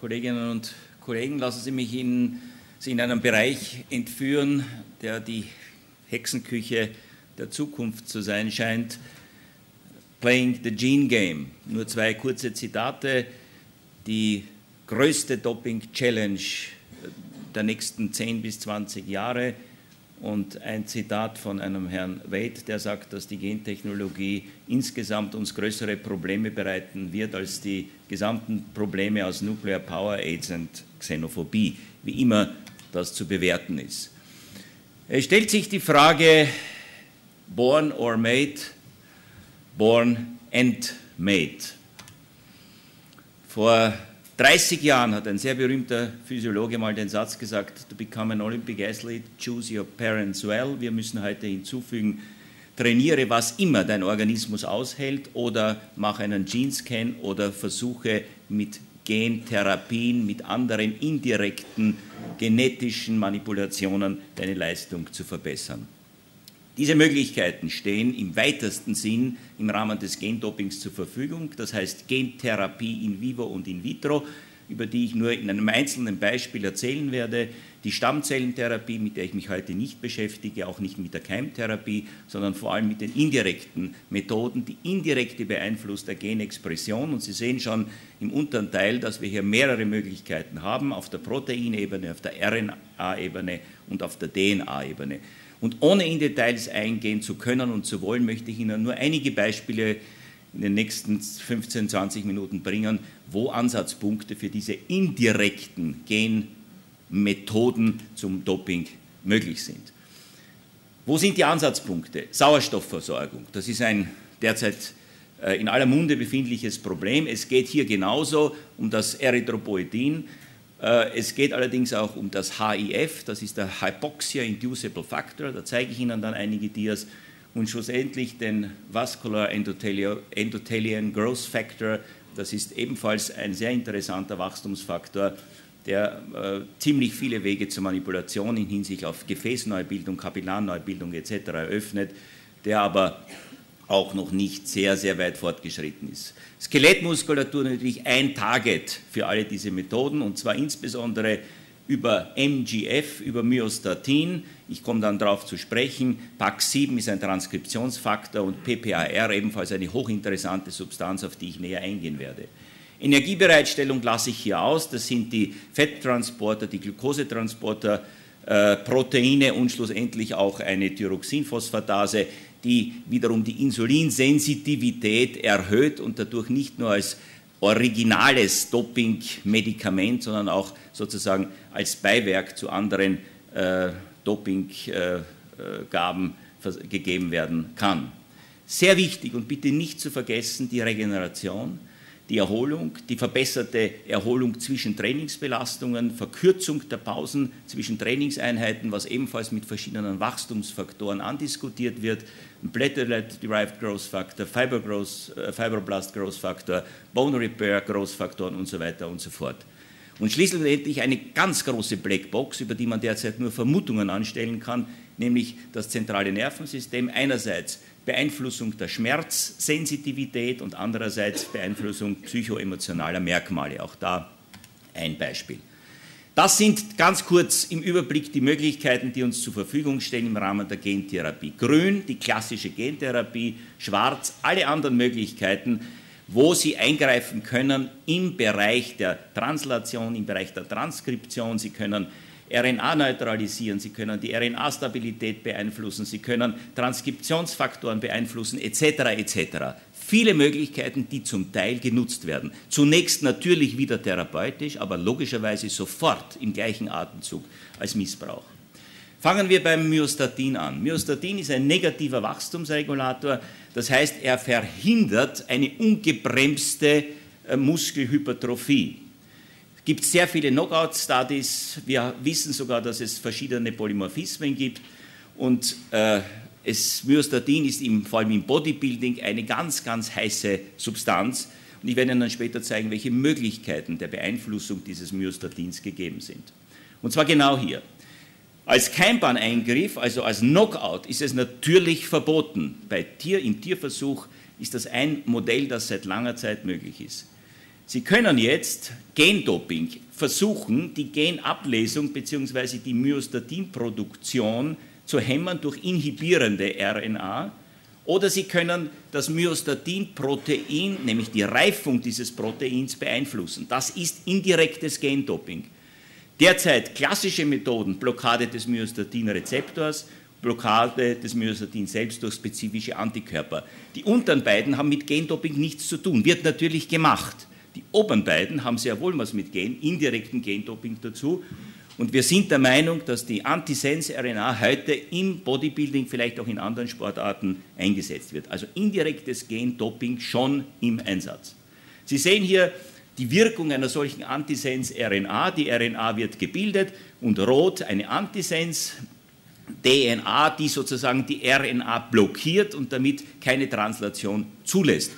Kolleginnen und Kollegen, lassen Sie mich Ihnen Sie in einen Bereich entführen, der die Hexenküche der Zukunft zu sein scheint. Playing the Gene Game. Nur zwei kurze Zitate. Die größte Doping-Challenge der nächsten 10 bis 20 Jahre und ein Zitat von einem Herrn Wade, der sagt, dass die Gentechnologie insgesamt uns größere Probleme bereiten wird als die gesamten Probleme aus Nuclear Power, AIDS und Xenophobie, wie immer das zu bewerten ist. Es stellt sich die Frage, born or made, born and made. Vor 30 Jahren hat ein sehr berühmter Physiologe mal den Satz gesagt, to become an Olympic athlete, choose your parents well. Wir müssen heute hinzufügen, trainiere, was immer dein Organismus aushält oder mach einen Gene-Scan oder versuche mit Gentherapien, mit anderen indirekten genetischen Manipulationen deine Leistung zu verbessern. Diese Möglichkeiten stehen im weitesten Sinn im Rahmen des Gendopings zur Verfügung, das heißt Gentherapie in vivo und in vitro, über die ich nur in einem einzelnen Beispiel erzählen werde, die Stammzellentherapie, mit der ich mich heute nicht beschäftige, auch nicht mit der Keimtherapie, sondern vor allem mit den indirekten Methoden, die indirekte Beeinfluss der Genexpression. Und Sie sehen schon im unteren Teil, dass wir hier mehrere Möglichkeiten haben, auf der Proteinebene, auf der RNA-Ebene und auf der DNA-Ebene. Und ohne in Details eingehen zu können und zu wollen, möchte ich Ihnen nur einige Beispiele in den nächsten 15, 20 Minuten bringen, wo Ansatzpunkte für diese indirekten Genmethoden zum Doping möglich sind. Wo sind die Ansatzpunkte? Sauerstoffversorgung. Das ist ein derzeit äh, in aller Munde befindliches Problem. Es geht hier genauso um das Erythropoetin, äh, es geht allerdings auch um das HIF, das ist der Hypoxia Inducible Factor, da zeige ich Ihnen dann einige Dias, und schlussendlich den Vascular Endothelian Growth Factor, das ist ebenfalls ein sehr interessanter Wachstumsfaktor, der äh, ziemlich viele Wege zur Manipulation in Hinsicht auf Gefäßneubildung, Kapillarneubildung etc. eröffnet, der aber auch noch nicht sehr, sehr weit fortgeschritten ist. Skelettmuskulatur natürlich ein Target für alle diese Methoden und zwar insbesondere über MGF, über Myostatin. Ich komme dann darauf zu sprechen. PAX7 ist ein Transkriptionsfaktor und PPAR ebenfalls eine hochinteressante Substanz, auf die ich näher eingehen werde. Energiebereitstellung lasse ich hier aus. Das sind die Fetttransporter, die Glukosetransporter, äh, Proteine und schlussendlich auch eine Thyroxinphosphatase die wiederum die Insulinsensitivität erhöht und dadurch nicht nur als originales Doping-Medikament, sondern auch sozusagen als Beiwerk zu anderen äh, Dopinggaben äh, gegeben werden kann. Sehr wichtig und bitte nicht zu vergessen die Regeneration die Erholung, die verbesserte Erholung zwischen Trainingsbelastungen, Verkürzung der Pausen zwischen Trainingseinheiten, was ebenfalls mit verschiedenen Wachstumsfaktoren andiskutiert wird, Platelet-Derived Growth Factor, Fiber Growth, äh, Fibroblast Growth Factor, Bone Repair Growth Faktoren und so weiter und so fort. Und schließlich endlich eine ganz große Blackbox, über die man derzeit nur Vermutungen anstellen kann, nämlich das zentrale Nervensystem. Einerseits Beeinflussung der Schmerzsensitivität und andererseits Beeinflussung psychoemotionaler Merkmale. Auch da ein Beispiel. Das sind ganz kurz im Überblick die Möglichkeiten, die uns zur Verfügung stehen im Rahmen der Gentherapie. Grün, die klassische Gentherapie, schwarz, alle anderen Möglichkeiten, wo Sie eingreifen können im Bereich der Translation, im Bereich der Transkription. Sie können RNA neutralisieren, Sie können die RNA-Stabilität beeinflussen, Sie können Transkriptionsfaktoren beeinflussen, etc. etc. Viele Möglichkeiten, die zum Teil genutzt werden. Zunächst natürlich wieder therapeutisch, aber logischerweise sofort im gleichen Atemzug als Missbrauch. Fangen wir beim Myostatin an. Myostatin ist ein negativer Wachstumsregulator, das heißt, er verhindert eine ungebremste äh, Muskelhypertrophie. Gibt sehr viele Knockout-Studies. Wir wissen sogar, dass es verschiedene Polymorphismen gibt. Und äh, es, Myostatin ist im, vor allem im Bodybuilding eine ganz, ganz heiße Substanz. Und ich werde Ihnen dann später zeigen, welche Möglichkeiten der Beeinflussung dieses Myostatins gegeben sind. Und zwar genau hier. Als Keimbahneingriff, also als Knockout, ist es natürlich verboten. Bei Tier, Im Tierversuch ist das ein Modell, das seit langer Zeit möglich ist. Sie können jetzt Gendoping versuchen, die Genablesung bzw. die Myostatinproduktion zu hämmern durch inhibierende RNA oder Sie können das Myostatin-Protein, nämlich die Reifung dieses Proteins, beeinflussen. Das ist indirektes Gendoping. Derzeit klassische Methoden, Blockade des Myostatin-Rezeptors, Blockade des Myostatin selbst durch spezifische Antikörper. Die unteren beiden haben mit Gendoping nichts zu tun, wird natürlich gemacht. Die oberen beiden haben sehr wohl was mit Gen, indirekten Gendoping dazu. Und wir sind der Meinung, dass die Antisense-RNA heute im Bodybuilding, vielleicht auch in anderen Sportarten eingesetzt wird. Also indirektes Gendoping schon im Einsatz. Sie sehen hier die Wirkung einer solchen Antisens-RNA. Die RNA wird gebildet und rot eine Antisens-DNA, die sozusagen die RNA blockiert und damit keine Translation zulässt.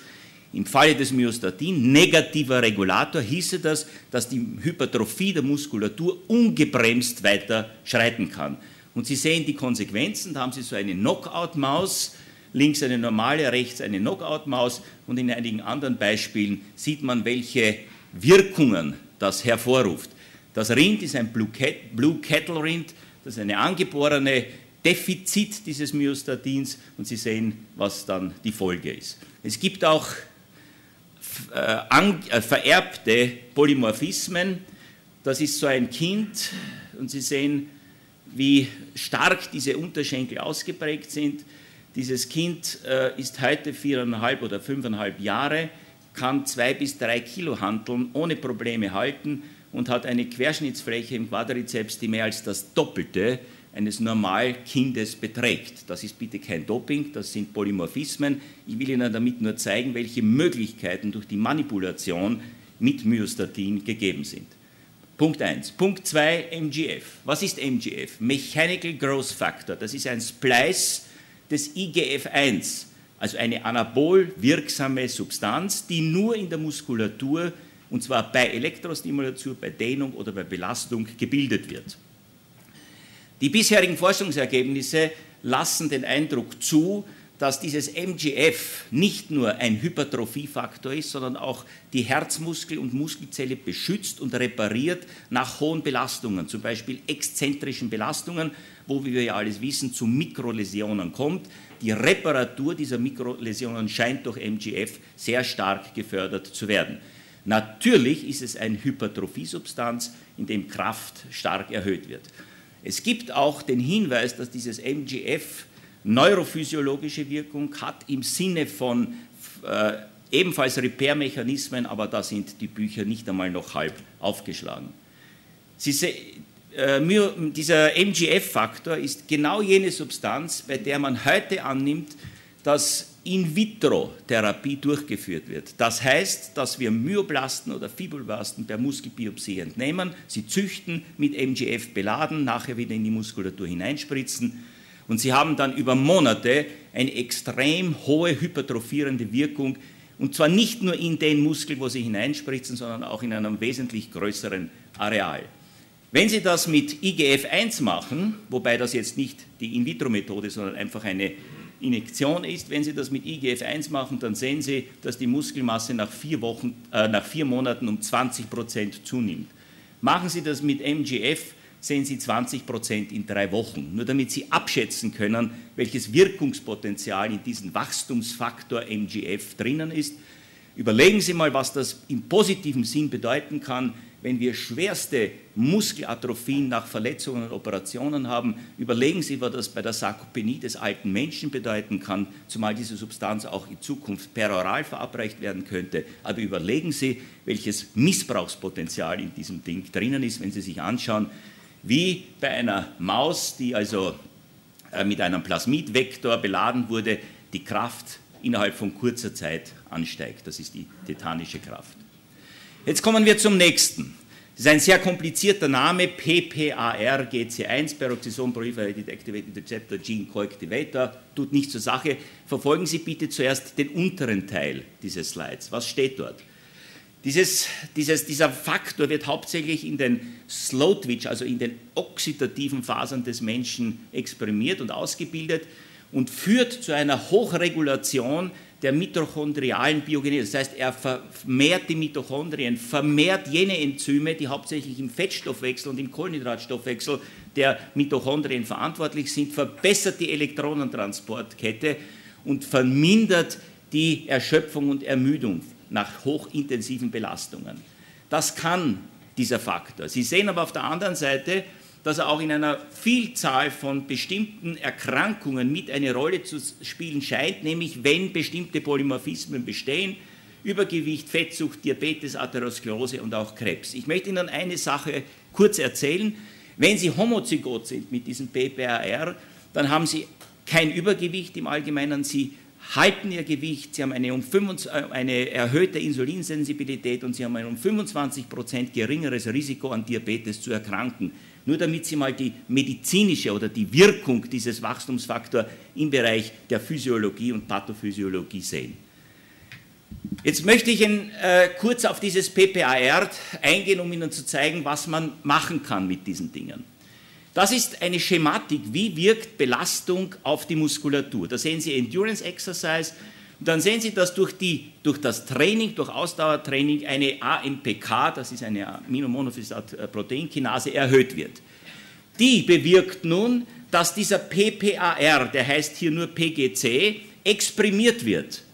Im Falle des Myostatin, negativer Regulator, hieße das, dass die Hypertrophie der Muskulatur ungebremst weiter schreiten kann. Und Sie sehen die Konsequenzen, da haben Sie so eine Knockout-Maus, links eine normale, rechts eine Knockout-Maus und in einigen anderen Beispielen sieht man, welche Wirkungen das hervorruft. Das Rind ist ein Blue, Cattle Rind, das ist eine angeborene Defizit dieses Myostatins und Sie sehen, was dann die Folge ist. Es gibt auch äh, äh, vererbte Polymorphismen. Das ist so ein Kind und Sie sehen, wie stark diese Unterschenkel ausgeprägt sind. Dieses Kind äh, ist heute viereinhalb oder fünfeinhalb Jahre, kann zwei bis drei Kilo handeln, ohne Probleme halten und hat eine Querschnittsfläche im Quadrizeps, die mehr als das Doppelte eines Normalkindes beträgt. Das ist bitte kein Doping, das sind Polymorphismen. Ich will Ihnen damit nur zeigen, welche Möglichkeiten durch die Manipulation mit Myostatin gegeben sind. Punkt 1. Punkt 2, MGF. Was ist MGF? Mechanical Growth Factor. Das ist ein Splice des IGF-1, also eine anabol wirksame Substanz, die nur in der Muskulatur, und zwar bei Elektrostimulation, bei Dehnung oder bei Belastung, gebildet wird. Die bisherigen Forschungsergebnisse lassen den Eindruck zu, dass dieses MGF nicht nur ein Hypertrophiefaktor ist, sondern auch die Herzmuskel- und Muskelzelle beschützt und repariert nach hohen Belastungen, zum Beispiel exzentrischen Belastungen, wo, wie wir ja alles wissen, zu Mikroläsionen kommt. Die Reparatur dieser Mikroläsionen scheint durch MGF sehr stark gefördert zu werden. Natürlich ist es eine Hypertrophiesubstanz, in dem Kraft stark erhöht wird. Es gibt auch den Hinweis, dass dieses MGF neurophysiologische Wirkung hat im Sinne von äh, ebenfalls Repair-Mechanismen, aber da sind die Bücher nicht einmal noch halb aufgeschlagen. Sie, äh, dieser MGF-Faktor ist genau jene Substanz, bei der man heute annimmt, dass In-vitro-Therapie durchgeführt wird. Das heißt, dass wir Myoblasten oder Fibroblasten per Muskelbiopsie entnehmen, sie züchten, mit MGF beladen, nachher wieder in die Muskulatur hineinspritzen und sie haben dann über Monate eine extrem hohe hypertrophierende Wirkung und zwar nicht nur in den Muskel, wo sie hineinspritzen, sondern auch in einem wesentlich größeren Areal. Wenn Sie das mit IGF-1 machen, wobei das jetzt nicht die In-vitro-Methode, sondern einfach eine Injektion ist. Wenn Sie das mit IGF-1 machen, dann sehen Sie, dass die Muskelmasse nach vier, Wochen, äh, nach vier Monaten um 20 Prozent zunimmt. Machen Sie das mit MGF, sehen Sie 20 Prozent in drei Wochen. Nur damit Sie abschätzen können, welches Wirkungspotenzial in diesem Wachstumsfaktor MGF drinnen ist. Überlegen Sie mal, was das im positiven Sinn bedeuten kann, wenn wir schwerste Muskelatrophien nach Verletzungen und Operationen haben, überlegen Sie, was das bei der Sarkopenie des alten Menschen bedeuten kann, zumal diese Substanz auch in Zukunft peroral verabreicht werden könnte. Aber überlegen Sie, welches Missbrauchspotenzial in diesem Ding drinnen ist, wenn Sie sich anschauen, wie bei einer Maus, die also äh, mit einem Plasmidvektor beladen wurde, die Kraft innerhalb von kurzer Zeit ansteigt. Das ist die tetanische Kraft. Jetzt kommen wir zum nächsten. Das ist ein sehr komplizierter Name, PPAR GC1, Peroxisome Proliferated Activated Receptor Gene Coactivator, tut nichts zur Sache. Verfolgen Sie bitte zuerst den unteren Teil dieses Slides. Was steht dort? Dieses, dieses, dieser Faktor wird hauptsächlich in den Slow Twitch, also in den oxidativen Fasern des Menschen exprimiert und ausgebildet und führt zu einer Hochregulation der mitochondrialen Biogenese. Das heißt, er vermehrt die Mitochondrien, vermehrt jene Enzyme, die hauptsächlich im Fettstoffwechsel und im Kohlenhydratstoffwechsel der Mitochondrien verantwortlich sind, verbessert die Elektronentransportkette und vermindert die Erschöpfung und Ermüdung nach hochintensiven Belastungen. Das kann dieser Faktor. Sie sehen aber auf der anderen Seite, dass er auch in einer Vielzahl von bestimmten Erkrankungen mit eine Rolle zu spielen scheint, nämlich wenn bestimmte Polymorphismen bestehen, Übergewicht, Fettsucht, Diabetes, Atherosklerose und auch Krebs. Ich möchte Ihnen eine Sache kurz erzählen. Wenn Sie homozygot sind mit diesem PPAR, dann haben Sie kein Übergewicht im Allgemeinen, Sie halten ihr Gewicht, sie haben eine, um 25, äh, eine erhöhte Insulinsensibilität und sie haben ein um 25 Prozent geringeres Risiko an Diabetes zu erkranken. Nur damit Sie mal die medizinische oder die Wirkung dieses Wachstumsfaktors im Bereich der Physiologie und Pathophysiologie sehen. Jetzt möchte ich Ihnen, äh, kurz auf dieses PPAR eingehen, um Ihnen zu zeigen, was man machen kann mit diesen Dingen. Das ist eine Schematik, wie wirkt Belastung auf die Muskulatur. Da sehen Sie Endurance Exercise und dann sehen Sie, dass durch, die, durch das Training, durch Ausdauertraining eine AMPK, das ist eine Aminomonophosat-Proteinkinase, erhöht wird. Die bewirkt nun, dass dieser PPAR, der heißt hier nur PGC, exprimiert wird.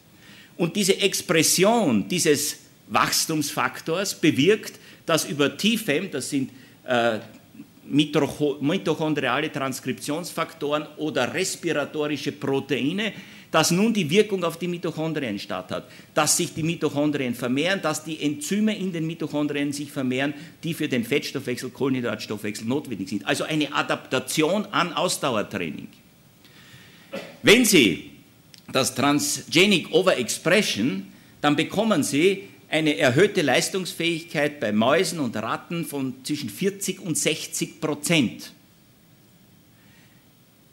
Und diese Expression dieses Wachstumsfaktors bewirkt, dass über TFEM, das sind äh, mitochondriale Transkriptionsfaktoren oder respiratorische Proteine, dass nun die Wirkung auf die Mitochondrien statt hat, dass sich die Mitochondrien vermehren, dass die Enzyme in den Mitochondrien sich vermehren, die für den Fettstoffwechsel, Kohlenhydratstoffwechsel notwendig sind. Also eine Adaptation an Ausdauertraining. Wenn Sie das Transgenic Overexpression, dann bekommen Sie eine erhöhte Leistungsfähigkeit bei Mäusen und Ratten von zwischen 40 und 60 Prozent.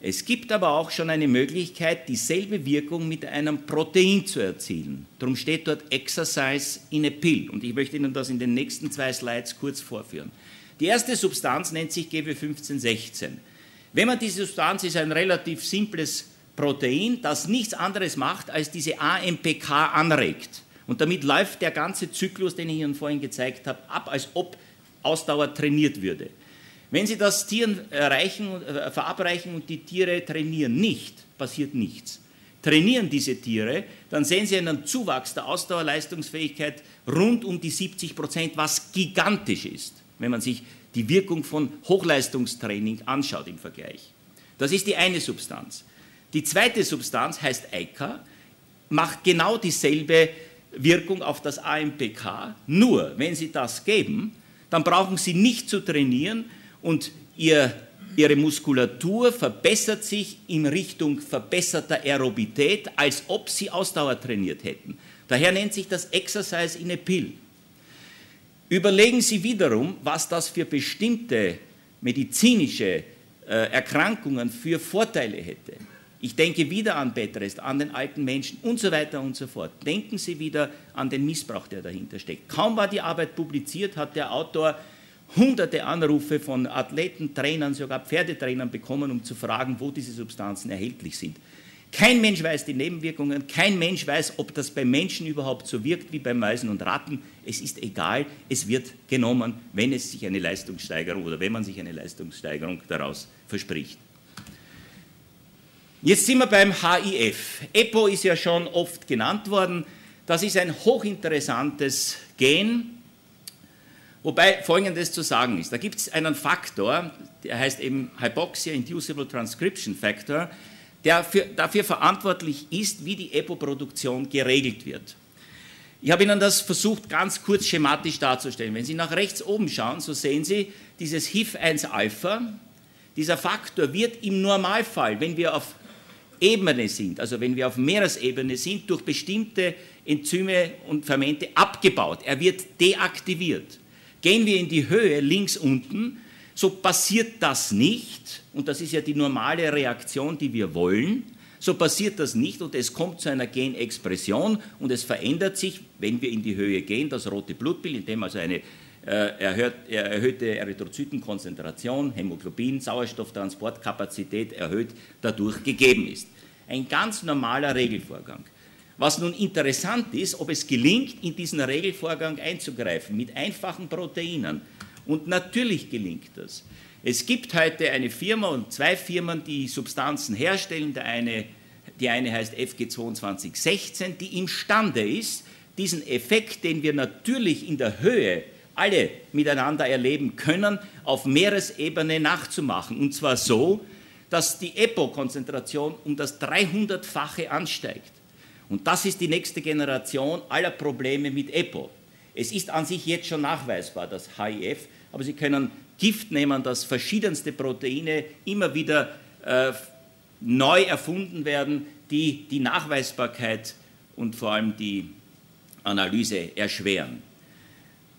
Es gibt aber auch schon eine Möglichkeit, dieselbe Wirkung mit einem Protein zu erzielen. Darum steht dort Exercise in a Pill. Und ich möchte Ihnen das in den nächsten zwei Slides kurz vorführen. Die erste Substanz nennt sich GW1516. Wenn man diese Substanz ist ein relativ simples Protein, das nichts anderes macht, als diese AMPK anregt. Und damit läuft der ganze Zyklus, den ich Ihnen vorhin gezeigt habe, ab, als ob Ausdauer trainiert würde. Wenn Sie das Tieren erreichen, äh, verabreichen und die Tiere trainieren nicht, passiert nichts. Trainieren diese Tiere, dann sehen Sie einen Zuwachs der Ausdauerleistungsfähigkeit rund um die 70 Prozent, was gigantisch ist, wenn man sich die Wirkung von Hochleistungstraining anschaut im Vergleich. Das ist die eine Substanz. Die zweite Substanz heißt EIKA, macht genau dieselbe Wirkung auf das AMPK. Nur, wenn Sie das geben, dann brauchen Sie nicht zu trainieren und ihr, Ihre Muskulatur verbessert sich in Richtung verbesserter Aerobität, als ob Sie Ausdauer trainiert hätten. Daher nennt sich das Exercise in a Pill. Überlegen Sie wiederum, was das für bestimmte medizinische äh, Erkrankungen für Vorteile hätte. Ich denke wieder an Betrest, an den alten Menschen und so weiter und so fort. Denken Sie wieder an den Missbrauch, der dahinter steckt. Kaum war die Arbeit publiziert, hat der Autor hunderte Anrufe von Athleten, Trainern, sogar Pferdetrainern bekommen, um zu fragen, wo diese Substanzen erhältlich sind. Kein Mensch weiß die Nebenwirkungen, kein Mensch weiß, ob das bei Menschen überhaupt so wirkt wie bei Mäusen und Ratten. Es ist egal, es wird genommen, wenn es sich eine Leistungssteigerung oder wenn man sich eine Leistungssteigerung daraus verspricht. Jetzt sind wir beim HIF. EPO ist ja schon oft genannt worden. Das ist ein hochinteressantes Gen, wobei Folgendes zu sagen ist. Da gibt es einen Faktor, der heißt eben Hypoxia-Inducible Transcription Factor, der für, dafür verantwortlich ist, wie die EPO-Produktion geregelt wird. Ich habe Ihnen das versucht, ganz kurz schematisch darzustellen. Wenn Sie nach rechts oben schauen, so sehen Sie dieses HIF-1-Alpha. Dieser Faktor wird im Normalfall, wenn wir auf Ebene sind, also wenn wir auf Meeresebene sind, durch bestimmte Enzyme und Fermente abgebaut. Er wird deaktiviert. Gehen wir in die Höhe links unten, so passiert das nicht, und das ist ja die normale Reaktion, die wir wollen, so passiert das nicht und es kommt zu einer Genexpression und es verändert sich, wenn wir in die Höhe gehen, das rote Blutbild, in dem also eine äh, erhöhte Erythrozytenkonzentration, Hämoglobin, Sauerstofftransportkapazität erhöht dadurch gegeben ist. Ein ganz normaler Regelvorgang. Was nun interessant ist, ob es gelingt, in diesen Regelvorgang einzugreifen mit einfachen Proteinen. Und natürlich gelingt das. Es gibt heute eine Firma und zwei Firmen, die Substanzen herstellen. Der eine, die eine heißt FG2216, die imstande ist, diesen Effekt, den wir natürlich in der Höhe alle miteinander erleben können, auf Meeresebene nachzumachen. Und zwar so, dass die EPO-Konzentration um das 300-fache ansteigt. Und das ist die nächste Generation aller Probleme mit EPO. Es ist an sich jetzt schon nachweisbar, das HIF, aber Sie können Gift nehmen, dass verschiedenste Proteine immer wieder äh, neu erfunden werden, die die Nachweisbarkeit und vor allem die Analyse erschweren.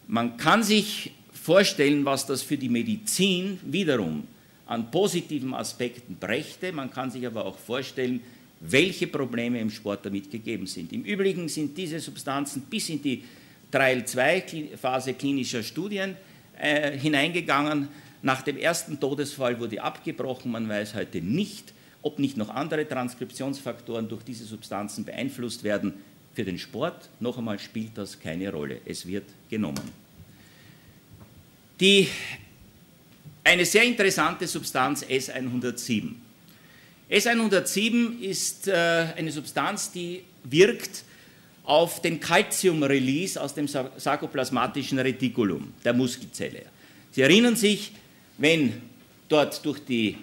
Man kann sich vorstellen, was das für die Medizin wiederum an positiven Aspekten brächte. Man kann sich aber auch vorstellen, welche Probleme im Sport damit gegeben sind. Im Übrigen sind diese Substanzen bis in die Trial 2 Phase klinischer Studien äh, hineingegangen. Nach dem ersten Todesfall wurde abgebrochen. Man weiß heute nicht, ob nicht noch andere Transkriptionsfaktoren durch diese Substanzen beeinflusst werden. Für den Sport, noch einmal, spielt das keine Rolle. Es wird genommen. Die, eine sehr interessante Substanz S107. S107 ist äh, eine Substanz, die wirkt auf den Calcium-Release aus dem sarkoplasmatischen Retikulum der Muskelzelle. Sie erinnern sich, wenn dort durch die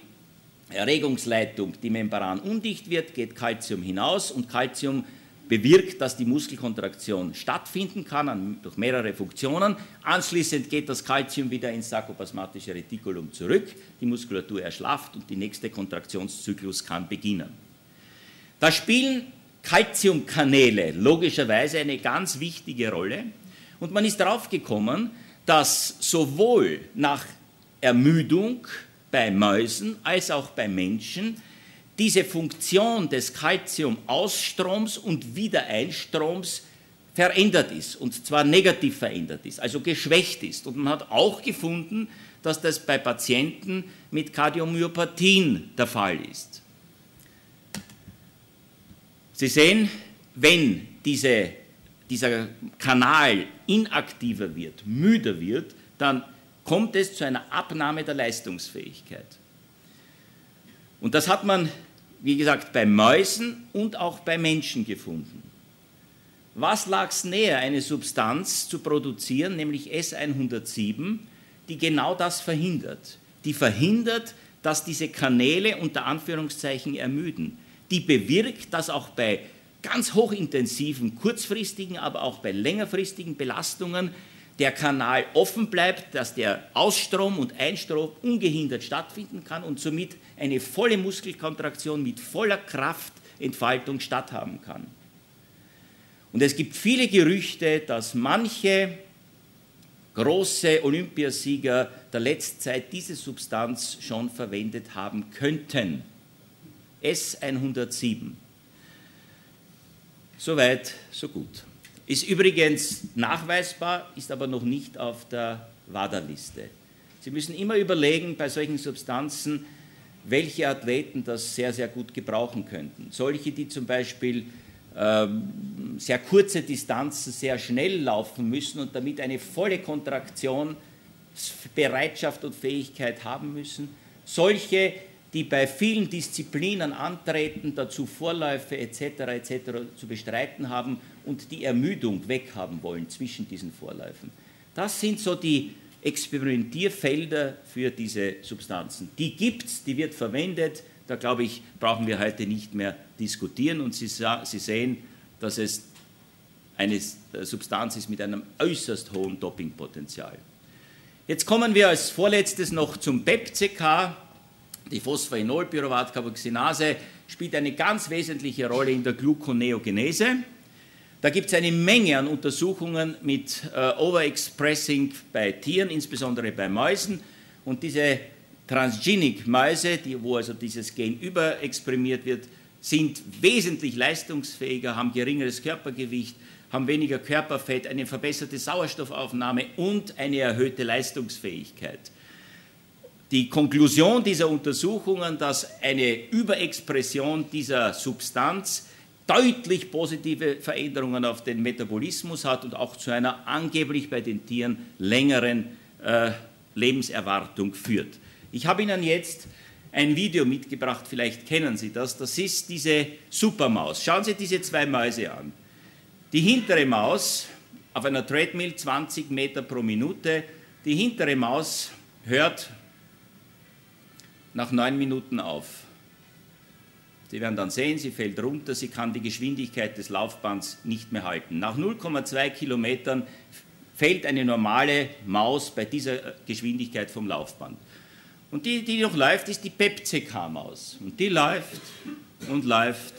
Erregungsleitung die Membran undicht wird, geht Calcium hinaus und Calcium bewirkt, dass die Muskelkontraktion stattfinden kann an, durch mehrere Funktionen. Anschließend geht das Calcium wieder ins sarkoplasmatische Retikulum zurück, die Muskulatur erschlafft und die nächste Kontraktionszyklus kann beginnen. Da spielen Calciumkanäle logischerweise eine ganz wichtige Rolle und man ist darauf gekommen, dass sowohl nach Ermüdung bei Mäusen als auch bei Menschen diese Funktion des Calcium-Ausstroms und Wiedereinstroms verändert ist, und zwar negativ verändert ist, also geschwächt ist. Und man hat auch gefunden, dass das bei Patienten mit Kardiomyopathien der Fall ist. Sie sehen, wenn diese, dieser Kanal inaktiver wird, müder wird, dann kommt es zu einer Abnahme der Leistungsfähigkeit. Und das hat man, wie gesagt, bei Mäusen und auch bei Menschen gefunden. Was lag es näher, eine Substanz zu produzieren, nämlich S107, die genau das verhindert? Die verhindert, dass diese Kanäle unter Anführungszeichen ermüden. Die bewirkt, dass auch bei ganz hochintensiven, kurzfristigen, aber auch bei längerfristigen Belastungen der Kanal offen bleibt, dass der Ausstrom und Einstrom ungehindert stattfinden kann und somit eine volle Muskelkontraktion mit voller Kraftentfaltung statthaben kann. Und es gibt viele Gerüchte, dass manche große Olympiasieger der letzten Zeit diese Substanz schon verwendet haben könnten. S107. Soweit, so gut. Ist übrigens nachweisbar, ist aber noch nicht auf der WADA-Liste. Sie müssen immer überlegen bei solchen Substanzen, welche Athleten das sehr, sehr gut gebrauchen könnten. Solche, die zum Beispiel ähm, sehr kurze Distanzen sehr schnell laufen müssen und damit eine volle Kontraktionsbereitschaft und Fähigkeit haben müssen. Solche, die bei vielen Disziplinen antreten, dazu Vorläufe etc. etc. zu bestreiten haben und die Ermüdung weghaben wollen zwischen diesen Vorläufen. Das sind so die Experimentierfelder für diese Substanzen. Die gibt es, die wird verwendet. Da glaube ich, brauchen wir heute nicht mehr diskutieren. Und Sie, Sie sehen, dass es eine Substanz ist mit einem äußerst hohen Dopingpotenzial. Jetzt kommen wir als vorletztes noch zum PEPCK. Die Phosphoenolpyruvatcarboxynase spielt eine ganz wesentliche Rolle in der Gluconeogenese. Da gibt es eine Menge an Untersuchungen mit äh, Overexpressing bei Tieren, insbesondere bei Mäusen. Und diese Transgenic-Mäuse, die, wo also dieses Gen überexprimiert wird, sind wesentlich leistungsfähiger, haben geringeres Körpergewicht, haben weniger Körperfett, eine verbesserte Sauerstoffaufnahme und eine erhöhte Leistungsfähigkeit. Die Konklusion dieser Untersuchungen, dass eine Überexpression dieser Substanz deutlich positive Veränderungen auf den Metabolismus hat und auch zu einer angeblich bei den Tieren längeren äh, Lebenserwartung führt. Ich habe Ihnen jetzt ein Video mitgebracht, vielleicht kennen Sie das. Das ist diese Supermaus. Schauen Sie diese zwei Mäuse an. Die hintere Maus auf einer Treadmill 20 Meter pro Minute. Die hintere Maus hört nach neun Minuten auf. Sie werden dann sehen, sie fällt runter, sie kann die Geschwindigkeit des Laufbands nicht mehr halten. Nach 0,2 Kilometern fällt eine normale Maus bei dieser Geschwindigkeit vom Laufband. Und die, die noch läuft, ist die Pepzek-Maus. Und die läuft und läuft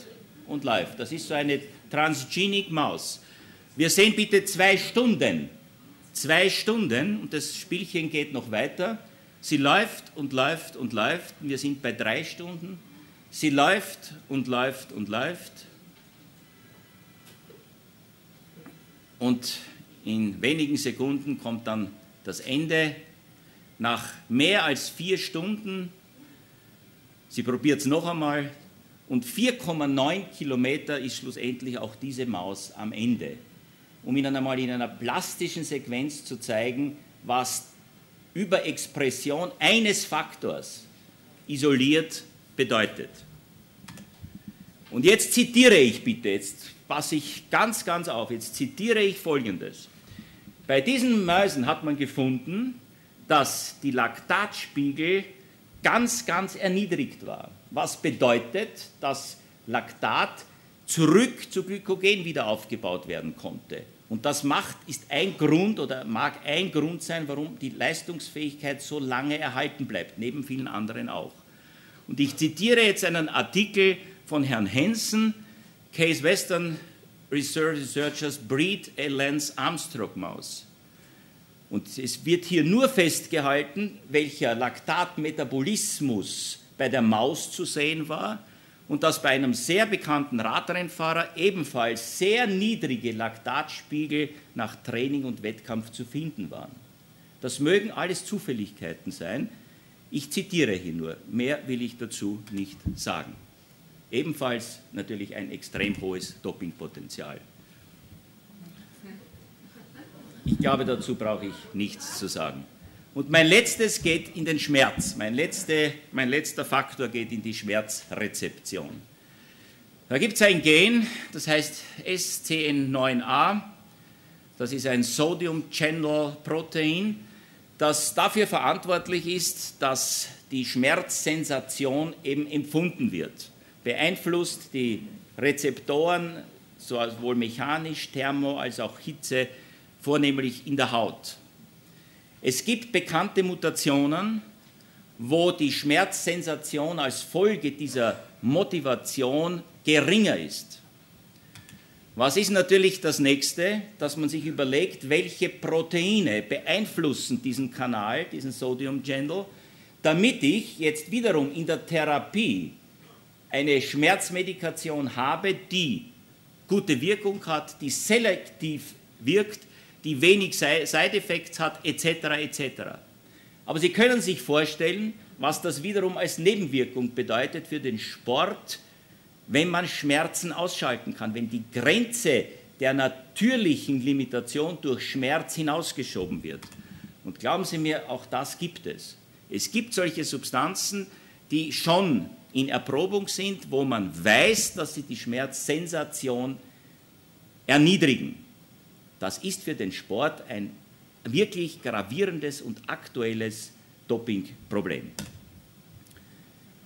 und läuft. Das ist so eine Transgenic Maus. Wir sehen bitte zwei Stunden. Zwei Stunden und das Spielchen geht noch weiter. Sie läuft und läuft und läuft. Wir sind bei drei Stunden. Sie läuft und läuft und läuft. Und in wenigen Sekunden kommt dann das Ende. Nach mehr als vier Stunden, sie probiert es noch einmal, und 4,9 Kilometer ist schlussendlich auch diese Maus am Ende. Um Ihnen einmal in einer plastischen Sequenz zu zeigen, was Überexpression eines Faktors isoliert bedeutet. Und jetzt zitiere ich bitte, jetzt passe ich ganz, ganz auf, jetzt zitiere ich Folgendes. Bei diesen Mäusen hat man gefunden, dass die Laktatspiegel ganz, ganz erniedrigt waren. Was bedeutet, dass Laktat zurück zu Glykogen wieder aufgebaut werden konnte. Und das macht, ist ein Grund oder mag ein Grund sein, warum die Leistungsfähigkeit so lange erhalten bleibt, neben vielen anderen auch. Und ich zitiere jetzt einen Artikel von Herrn Hensen, Case Western Research Researchers Breed a Lance Armstrong Maus. Und es wird hier nur festgehalten, welcher Laktatmetabolismus bei der Maus zu sehen war und dass bei einem sehr bekannten Radrennfahrer ebenfalls sehr niedrige Laktatspiegel nach Training und Wettkampf zu finden waren. Das mögen alles Zufälligkeiten sein. Ich zitiere hier nur, mehr will ich dazu nicht sagen. Ebenfalls natürlich ein extrem hohes Dopingpotenzial. Ich glaube, dazu brauche ich nichts zu sagen. Und mein letztes geht in den Schmerz. Mein, letzte, mein letzter Faktor geht in die Schmerzrezeption. Da gibt es ein Gen, das heißt SCN9A. Das ist ein Sodium Channel Protein, das dafür verantwortlich ist, dass die Schmerzsensation eben empfunden wird. Beeinflusst die Rezeptoren sowohl mechanisch, Thermo als auch Hitze vornehmlich in der Haut. Es gibt bekannte Mutationen, wo die Schmerzsensation als Folge dieser Motivation geringer ist. Was ist natürlich das nächste, dass man sich überlegt, welche Proteine beeinflussen diesen Kanal, diesen Sodium Channel, damit ich jetzt wiederum in der Therapie eine Schmerzmedikation habe, die gute Wirkung hat, die selektiv wirkt, die wenig Side-Effects hat, etc. etc. Aber Sie können sich vorstellen, was das wiederum als Nebenwirkung bedeutet für den Sport, wenn man Schmerzen ausschalten kann, wenn die Grenze der natürlichen Limitation durch Schmerz hinausgeschoben wird. Und glauben Sie mir, auch das gibt es. Es gibt solche Substanzen, die schon in Erprobung sind, wo man weiß, dass sie die Schmerzsensation erniedrigen. Das ist für den Sport ein wirklich gravierendes und aktuelles Dopingproblem.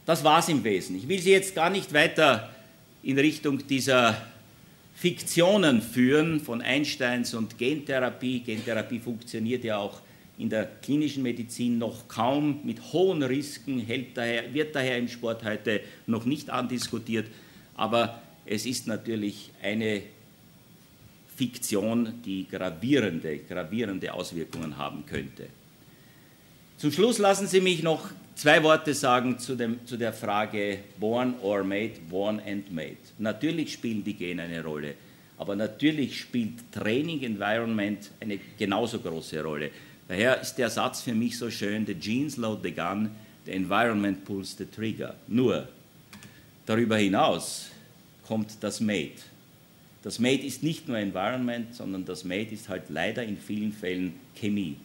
Das war es im Wesen. Ich will Sie jetzt gar nicht weiter in Richtung dieser Fiktionen führen von Einsteins und Gentherapie. Gentherapie funktioniert ja auch in der klinischen Medizin noch kaum mit hohen Risken, daher, wird daher im Sport heute noch nicht andiskutiert. Aber es ist natürlich eine Fiktion, die gravierende, gravierende Auswirkungen haben könnte. Zum Schluss lassen Sie mich noch zwei Worte sagen zu, dem, zu der Frage born or made, born and made. Natürlich spielen die Gene eine Rolle, aber natürlich spielt Training Environment eine genauso große Rolle. Daher ist der Satz für mich so schön, the genes load the gun, the environment pulls the trigger. Nur darüber hinaus kommt das Made. Das Made ist nicht nur Environment, sondern das Made ist halt leider in vielen Fällen Chemie.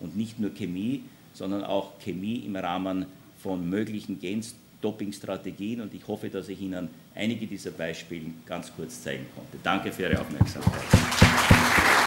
Und nicht nur Chemie, sondern auch Chemie im Rahmen von möglichen Gen-Doping-Strategien. Und ich hoffe, dass ich Ihnen einige dieser Beispiele ganz kurz zeigen konnte. Danke für Ihre Aufmerksamkeit.